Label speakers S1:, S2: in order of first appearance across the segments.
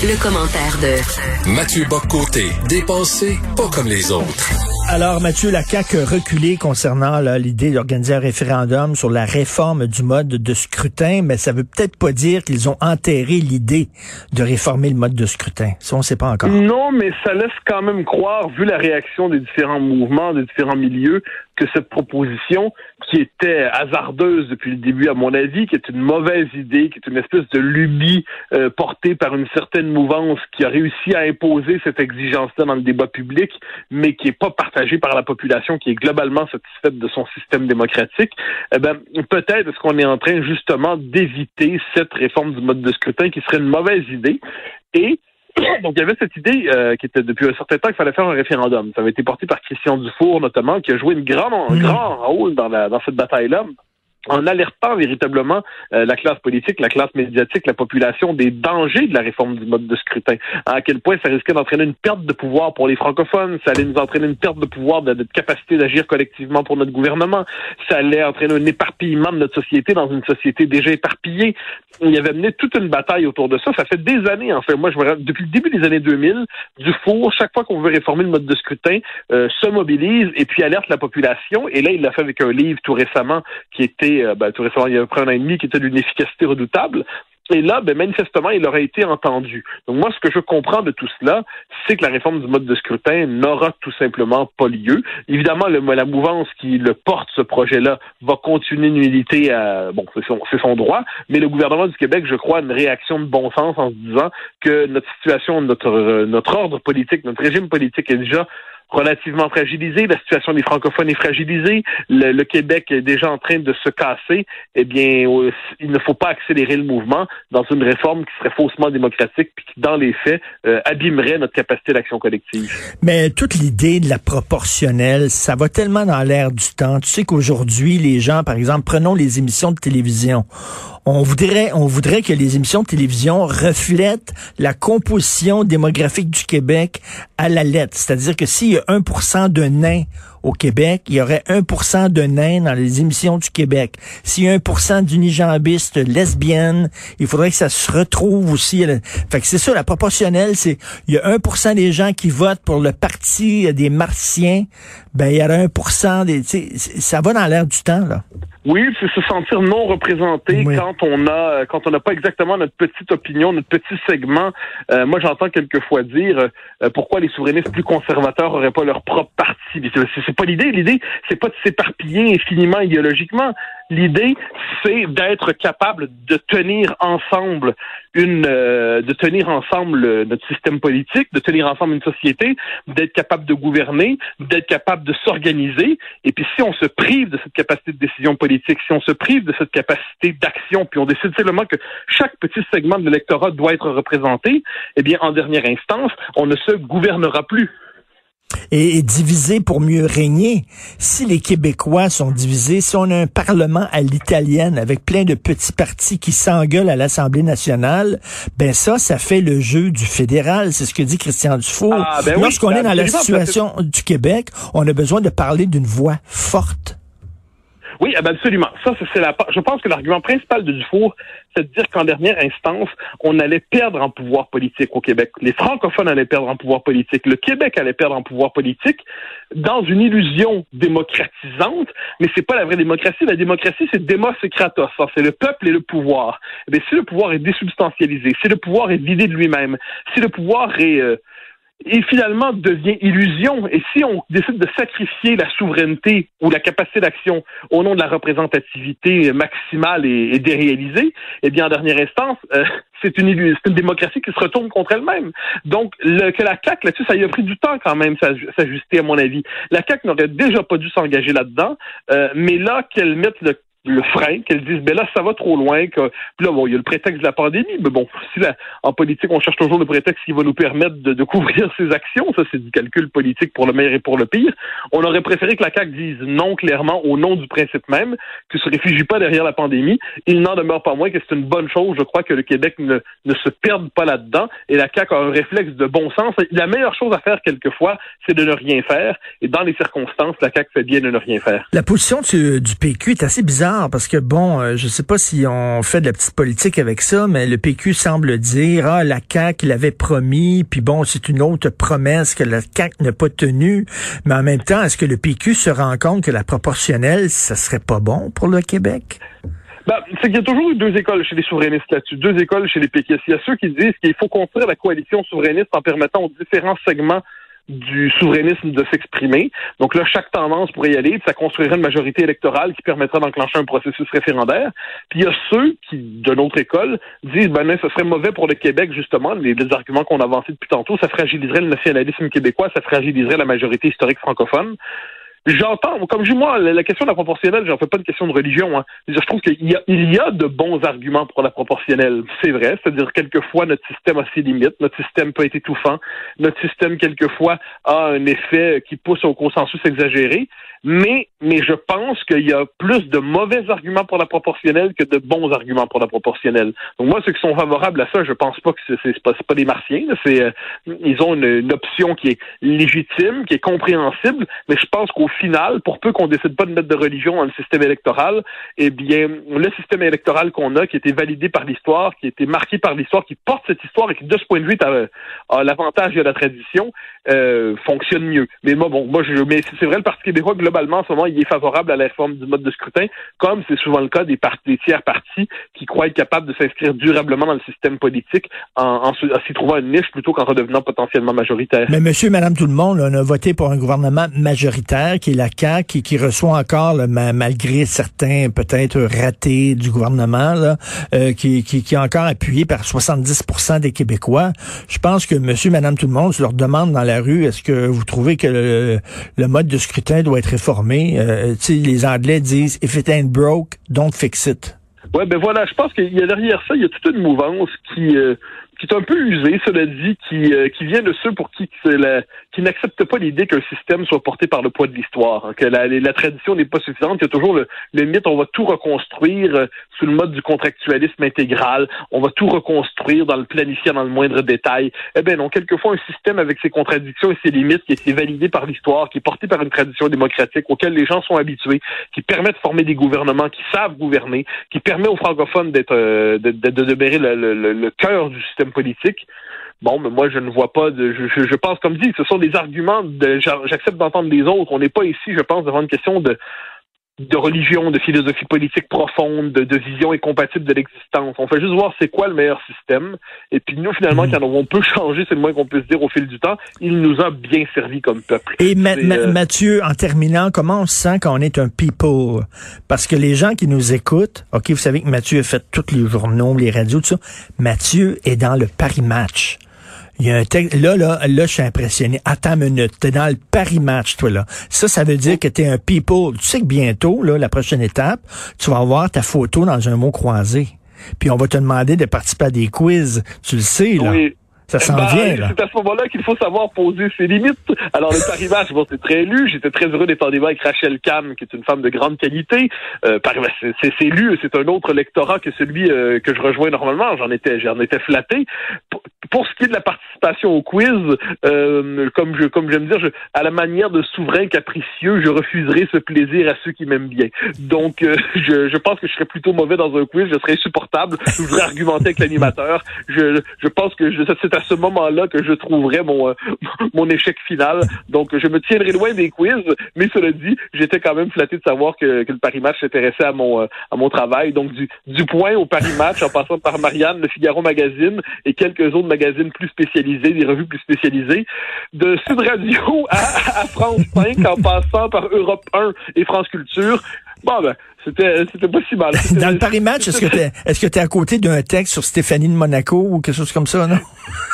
S1: Le, commentaire de
S2: Mathieu Boccoté, dépensé pas comme les autres.
S3: Alors, Mathieu, la CAQ a reculé concernant l'idée d'organiser un référendum sur la réforme du mode de scrutin, mais ça veut peut-être pas dire qu'ils ont enterré l'idée de réformer le mode de scrutin. Ça, on sait pas encore.
S4: Non, mais ça laisse quand même croire, vu la réaction des différents mouvements, des différents milieux, que cette proposition, qui était hasardeuse depuis le début, à mon avis, qui est une mauvaise idée, qui est une espèce de lubie euh, portée par une certaine mouvance qui a réussi à imposer cette exigence-là dans le débat public, mais qui n'est pas partagée par la population, qui est globalement satisfaite de son système démocratique, eh ben, peut-être est-ce qu'on est en train justement d'éviter cette réforme du mode de scrutin qui serait une mauvaise idée. Et donc, il y avait cette idée euh, qui était depuis un certain temps qu'il fallait faire un référendum. Ça avait été porté par Christian Dufour, notamment, qui a joué une grande, un mmh. grand rôle dans, la, dans cette bataille-là en alertant véritablement euh, la classe politique, la classe médiatique, la population des dangers de la réforme du mode de scrutin. À quel point ça risquait d'entraîner une perte de pouvoir pour les francophones, ça allait nous entraîner une perte de pouvoir, de, de capacité d'agir collectivement pour notre gouvernement, ça allait entraîner un éparpillement de notre société dans une société déjà éparpillée. Il y avait mené toute une bataille autour de ça. Ça fait des années, en fait. Moi, je me depuis le début des années 2000, du four, chaque fois qu'on veut réformer le mode de scrutin, euh, se mobilise et puis alerte la population. Et là, il l'a fait avec un livre tout récemment qui était euh, ben, tout récemment, il y a près un an et demi, qui était d'une efficacité redoutable. Et là, ben, manifestement, il aurait été entendu. Donc moi, ce que je comprends de tout cela, c'est que la réforme du mode de scrutin n'aura tout simplement pas lieu. Évidemment, le, la mouvance qui le porte, ce projet-là, va continuer de militer. À, bon, c'est son, droit, mais le gouvernement du Québec, je crois, a une réaction de bon sens en se disant que notre situation, notre, notre ordre politique, notre régime politique est déjà relativement fragilisé, la situation des francophones est fragilisée, le, Québec est déjà en train de se casser, eh bien, il ne faut pas accélérer le mouvement dans une réforme qui serait faussement démocratique puis qui, dans les faits, euh, abîmerait notre capacité d'action collective.
S3: Mais toute l'idée de la proportionnelle, ça va tellement dans l'air du temps. Tu sais qu'aujourd'hui, les gens, par exemple, prenons les émissions de télévision. On voudrait, on voudrait que les émissions de télévision reflètent la composition démographique du Québec à la lettre. C'est-à-dire que s'il y a 1% de nains au Québec, il y aurait 1% de nains dans les émissions du Québec. S'il y a 1% d'unijambistes lesbiennes, il faudrait que ça se retrouve aussi. Fait que c'est ça, la proportionnelle, c'est il y a 1% des gens qui votent pour le parti des martiens, ben il y aurait 1% des... Ça va dans l'air du temps, là.
S4: Oui, c'est se sentir non représenté quand on a quand on n'a pas exactement notre petite opinion, notre petit segment. Euh, moi, j'entends quelquefois dire euh, pourquoi les souverainistes plus conservateurs n'auraient pas leur propre parti? C'est pas l'idée. L'idée, c'est pas de s'éparpiller infiniment idéologiquement. L'idée, c'est d'être capable de tenir ensemble une, euh, de tenir ensemble notre système politique, de tenir ensemble une société, d'être capable de gouverner, d'être capable de s'organiser. Et puis, si on se prive de cette capacité de décision politique, si on se prive de cette capacité d'action, puis on décide simplement que chaque petit segment de l'électorat doit être représenté, eh bien, en dernière instance, on ne se gouvernera plus
S3: et, diviser pour mieux régner. Si les Québécois sont divisés, si on a un parlement à l'italienne avec plein de petits partis qui s'engueulent à l'Assemblée nationale, ben ça, ça fait le jeu du fédéral. C'est ce que dit Christian Dufour. Ah, ben Lorsqu'on est dans la situation du Québec, on a besoin de parler d'une voix forte.
S4: Oui, eh ben, absolument. Ça, c'est la. Je pense que l'argument principal de Dufour, c'est de dire qu'en dernière instance, on allait perdre en pouvoir politique au Québec. Les francophones allaient perdre en pouvoir politique. Le Québec allait perdre en pouvoir politique dans une illusion démocratisante, mais c'est pas la vraie démocratie. La démocratie, c'est demos et kratos. C'est le peuple et le pouvoir. Mais eh si le pouvoir est désubstantialisé, si le pouvoir est vidé de lui-même, si le pouvoir est euh, et finalement devient illusion. Et si on décide de sacrifier la souveraineté ou la capacité d'action au nom de la représentativité maximale et, déréalisée, eh bien, en dernière instance, euh, c'est une, une démocratie qui se retourne contre elle-même. Donc, le, que la CAQ, là-dessus, ça y a pris du temps quand même s'ajuster, à mon avis. La CAQ n'aurait déjà pas dû s'engager là-dedans, euh, mais là qu'elle mette le le frein, qu'elles disent, ben là, ça va trop loin, que, puis là, bon, il y a le prétexte de la pandémie, mais bon, si là, en politique, on cherche toujours le prétexte qui va nous permettre de, de couvrir ses actions, ça, c'est du calcul politique pour le meilleur et pour le pire. On aurait préféré que la CAQ dise non clairement au nom du principe même, que se réfugie pas derrière la pandémie. Il n'en demeure pas moins que c'est une bonne chose. Je crois que le Québec ne, ne se perde pas là-dedans, et la CAQ a un réflexe de bon sens. La meilleure chose à faire, quelquefois, c'est de ne rien faire, et dans les circonstances, la CAQ fait bien de ne rien faire.
S3: La position du, du PQ est assez bizarre parce que bon, euh, je sais pas si on fait de la petite politique avec ça, mais le PQ semble dire ah la CAQ l'avait promis, puis bon, c'est une autre promesse que la CAQ n'a pas tenue. Mais en même temps, est-ce que le PQ se rend compte que la proportionnelle, ça serait pas bon pour le Québec?
S4: Ben, c'est qu'il y a toujours eu deux écoles chez les souverainistes là-dessus, deux écoles chez les péquistes. Il y a ceux qui disent qu'il faut construire la coalition souverainiste en permettant aux différents segments du souverainisme de s'exprimer. Donc là, chaque tendance pourrait y aller, ça construirait une majorité électorale qui permettrait d'enclencher un processus référendaire. Puis il y a ceux qui, de notre école, disent ben ce serait mauvais pour le Québec, justement, les, les arguments qu'on a avancés depuis tantôt, ça fragiliserait le nationalisme québécois, ça fragiliserait la majorité historique francophone. J'entends, comme je moi, la question de la proportionnelle, j'en fais pas une question de religion. Hein. Je trouve qu'il y a, il y a de bons arguments pour la proportionnelle. C'est vrai, c'est-à-dire quelquefois notre système a ses limites, notre système peut être étouffant, notre système quelquefois a un effet qui pousse au consensus exagéré. Mais, mais je pense qu'il y a plus de mauvais arguments pour la proportionnelle que de bons arguments pour la proportionnelle. Donc moi, ceux qui sont favorables à ça, je pense pas que c'est pas, pas des martiens. C'est euh, ils ont une, une, option qui est légitime, qui est compréhensible, mais je pense qu'au final, pour peu qu'on décide pas de mettre de religion dans le système électoral, eh bien, le système électoral qu'on a, qui a été validé par l'histoire, qui a été marqué par l'histoire, qui porte cette histoire et qui, de ce point de vue, a, a l'avantage de la tradition, euh, fonctionne mieux. Mais moi, bon, moi, je, mais c'est vrai, le Parti québécois, globalement, en ce moment, il est favorable à la réforme du mode de scrutin, comme c'est souvent le cas des, des tiers partis qui croient être capables de s'inscrire durablement dans le système politique en, en, s'y trouvant une niche plutôt qu'en redevenant potentiellement majoritaire.
S3: Mais monsieur, madame, tout le monde, on a voté pour un gouvernement majoritaire qui est la CAQ qui, qui reçoit encore, malgré certains peut-être ratés du gouvernement, là, euh, qui, qui, qui est encore appuyé par 70% des Québécois. Je pense que monsieur, madame, tout le monde, je leur demande dans la rue, est-ce que vous trouvez que le, le mode de scrutin doit être Euh, les Anglais disent, if it ain't broke, don't fix it.
S4: Ouais, ben voilà, je pense qu'il y a derrière ça, il y a toute une mouvance qui, euh, qui est un peu usé, cela dit, qui, euh, qui vient de ceux pour qui qui n'acceptent pas l'idée qu'un système soit porté par le poids de l'histoire, hein, que la, la tradition n'est pas suffisante, il y a toujours le, le mythe, on va tout reconstruire euh, sous le mode du contractualisme intégral, on va tout reconstruire dans le planifier dans le moindre détail. Eh bien non, quelquefois un système avec ses contradictions et ses limites qui été validé par l'histoire, qui est porté par une tradition démocratique auquel les gens sont habitués, qui permet de former des gouvernements qui savent gouverner, qui permet aux francophones d'être euh, de, de, de, le cœur du système politique. Bon, mais moi, je ne vois pas de. Je, pense, comme dit, ce sont des arguments. De, j'accepte d'entendre les autres. On n'est pas ici, je pense, devant une question de de religion, de philosophie politique profonde, de, de vision incompatible de l'existence. On fait juste voir c'est quoi le meilleur système. Et puis nous, finalement, mmh. quand on peut changer, c'est le moins qu'on puisse dire au fil du temps. Il nous a bien servi comme peuple.
S3: Et euh, Mathieu, en terminant, comment on se sent quand on est un people? Parce que les gens qui nous écoutent, OK, vous savez que Mathieu a fait tous les journaux, les radios, tout ça. Mathieu est dans le Paris Match. Il y a un texte, là, là, là, je suis impressionné. Attends une minute. T'es dans le Paris Match, toi, là. Ça, ça veut dire que t'es un people. Tu sais que bientôt, là, la prochaine étape, tu vas avoir ta photo dans un mot croisé. Puis on va te demander de participer à des quiz. Tu le sais, là. Oui. Ça s'en ben, vient, là.
S4: C'est à ce moment-là qu'il faut savoir poser ses limites. Alors, le Paris Match, bon, c'est très lu. J'étais très heureux d'être en débat avec Rachel Kahn, qui est une femme de grande qualité. Euh, c'est lu, c'est un autre lectorat que celui euh, que je rejoins normalement. J'en étais, j'en étais flatté. Pour, ce qui est de la participation au quiz, euh, comme je, comme j'aime dire, je, à la manière de souverain capricieux, je refuserai ce plaisir à ceux qui m'aiment bien. Donc, euh, je, je pense que je serais plutôt mauvais dans un quiz. Je serais insupportable. Je voudrais argumenter avec l'animateur. Je, je pense que c'est à ce moment-là que je trouverais mon, euh, mon échec final. Donc, je me tiendrai loin des quiz, mais cela dit, j'étais quand même flatté de savoir que, que le Paris Match s'intéressait à mon, euh, à mon travail. Donc, du, du point au Paris Match, en passant par Marianne, le Figaro Magazine et quelques autres magazines plus spécialisés, des revues plus spécialisées, de Sud Radio à, à France 5, en passant par Europe 1 et France Culture. Bon, ben, c'était, c'était pas si mal.
S3: Dans le Paris Match, est-ce que t'es, est-ce que t'es à côté d'un texte sur Stéphanie de Monaco ou quelque chose comme ça, non?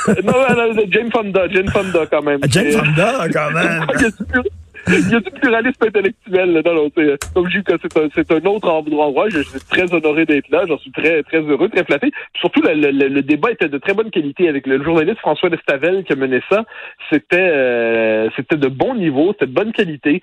S4: non, non, non, Jane Fonda, Jane Fonda quand même.
S3: Jane Fonda, quand même.
S4: il y a du pluralisme intellectuel. Là, non, comme je dis c'est un, c'est un autre endroit. Je, suis très honoré d'être là. J'en suis très, très heureux, très flatté. surtout, le, débat était de très bonne qualité avec le journaliste François Destavel qui a mené ça. C'était, euh, c'était de bon niveau, c'était de bonne qualité.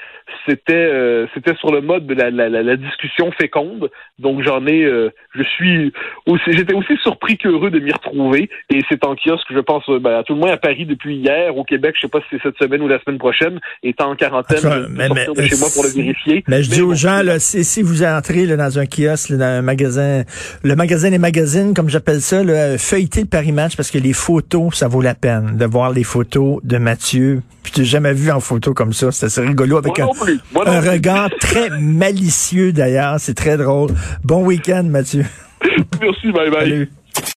S4: C'était, euh, c'était sur le mode de la, la, discussion féconde. Donc, j'en ai, euh, je suis aussi, j'étais aussi surpris qu'heureux de m'y retrouver. Et c'est en kiosque, je pense, ben, à tout le moins à Paris depuis hier, au Québec, je sais pas si c'est cette semaine ou la semaine prochaine, étant en quarantaine
S3: mais,
S4: vais sortir de chez moi pour le vérifier.
S3: Mais je dis aux
S4: bon,
S3: gens, là, si, si vous entrez là, dans un kiosque, là, dans un magasin, le magasin des magazines, comme j'appelle ça, là, feuilletez le Paris Match parce que les photos, ça vaut la peine de voir les photos de Mathieu. Puis tu jamais vu en photo comme ça. C'est assez rigolo avec
S4: Moi
S3: un.
S4: Moi
S3: un regard très malicieux d'ailleurs. C'est très drôle. Bon week-end, Mathieu.
S4: Merci, bye bye.
S3: Salut.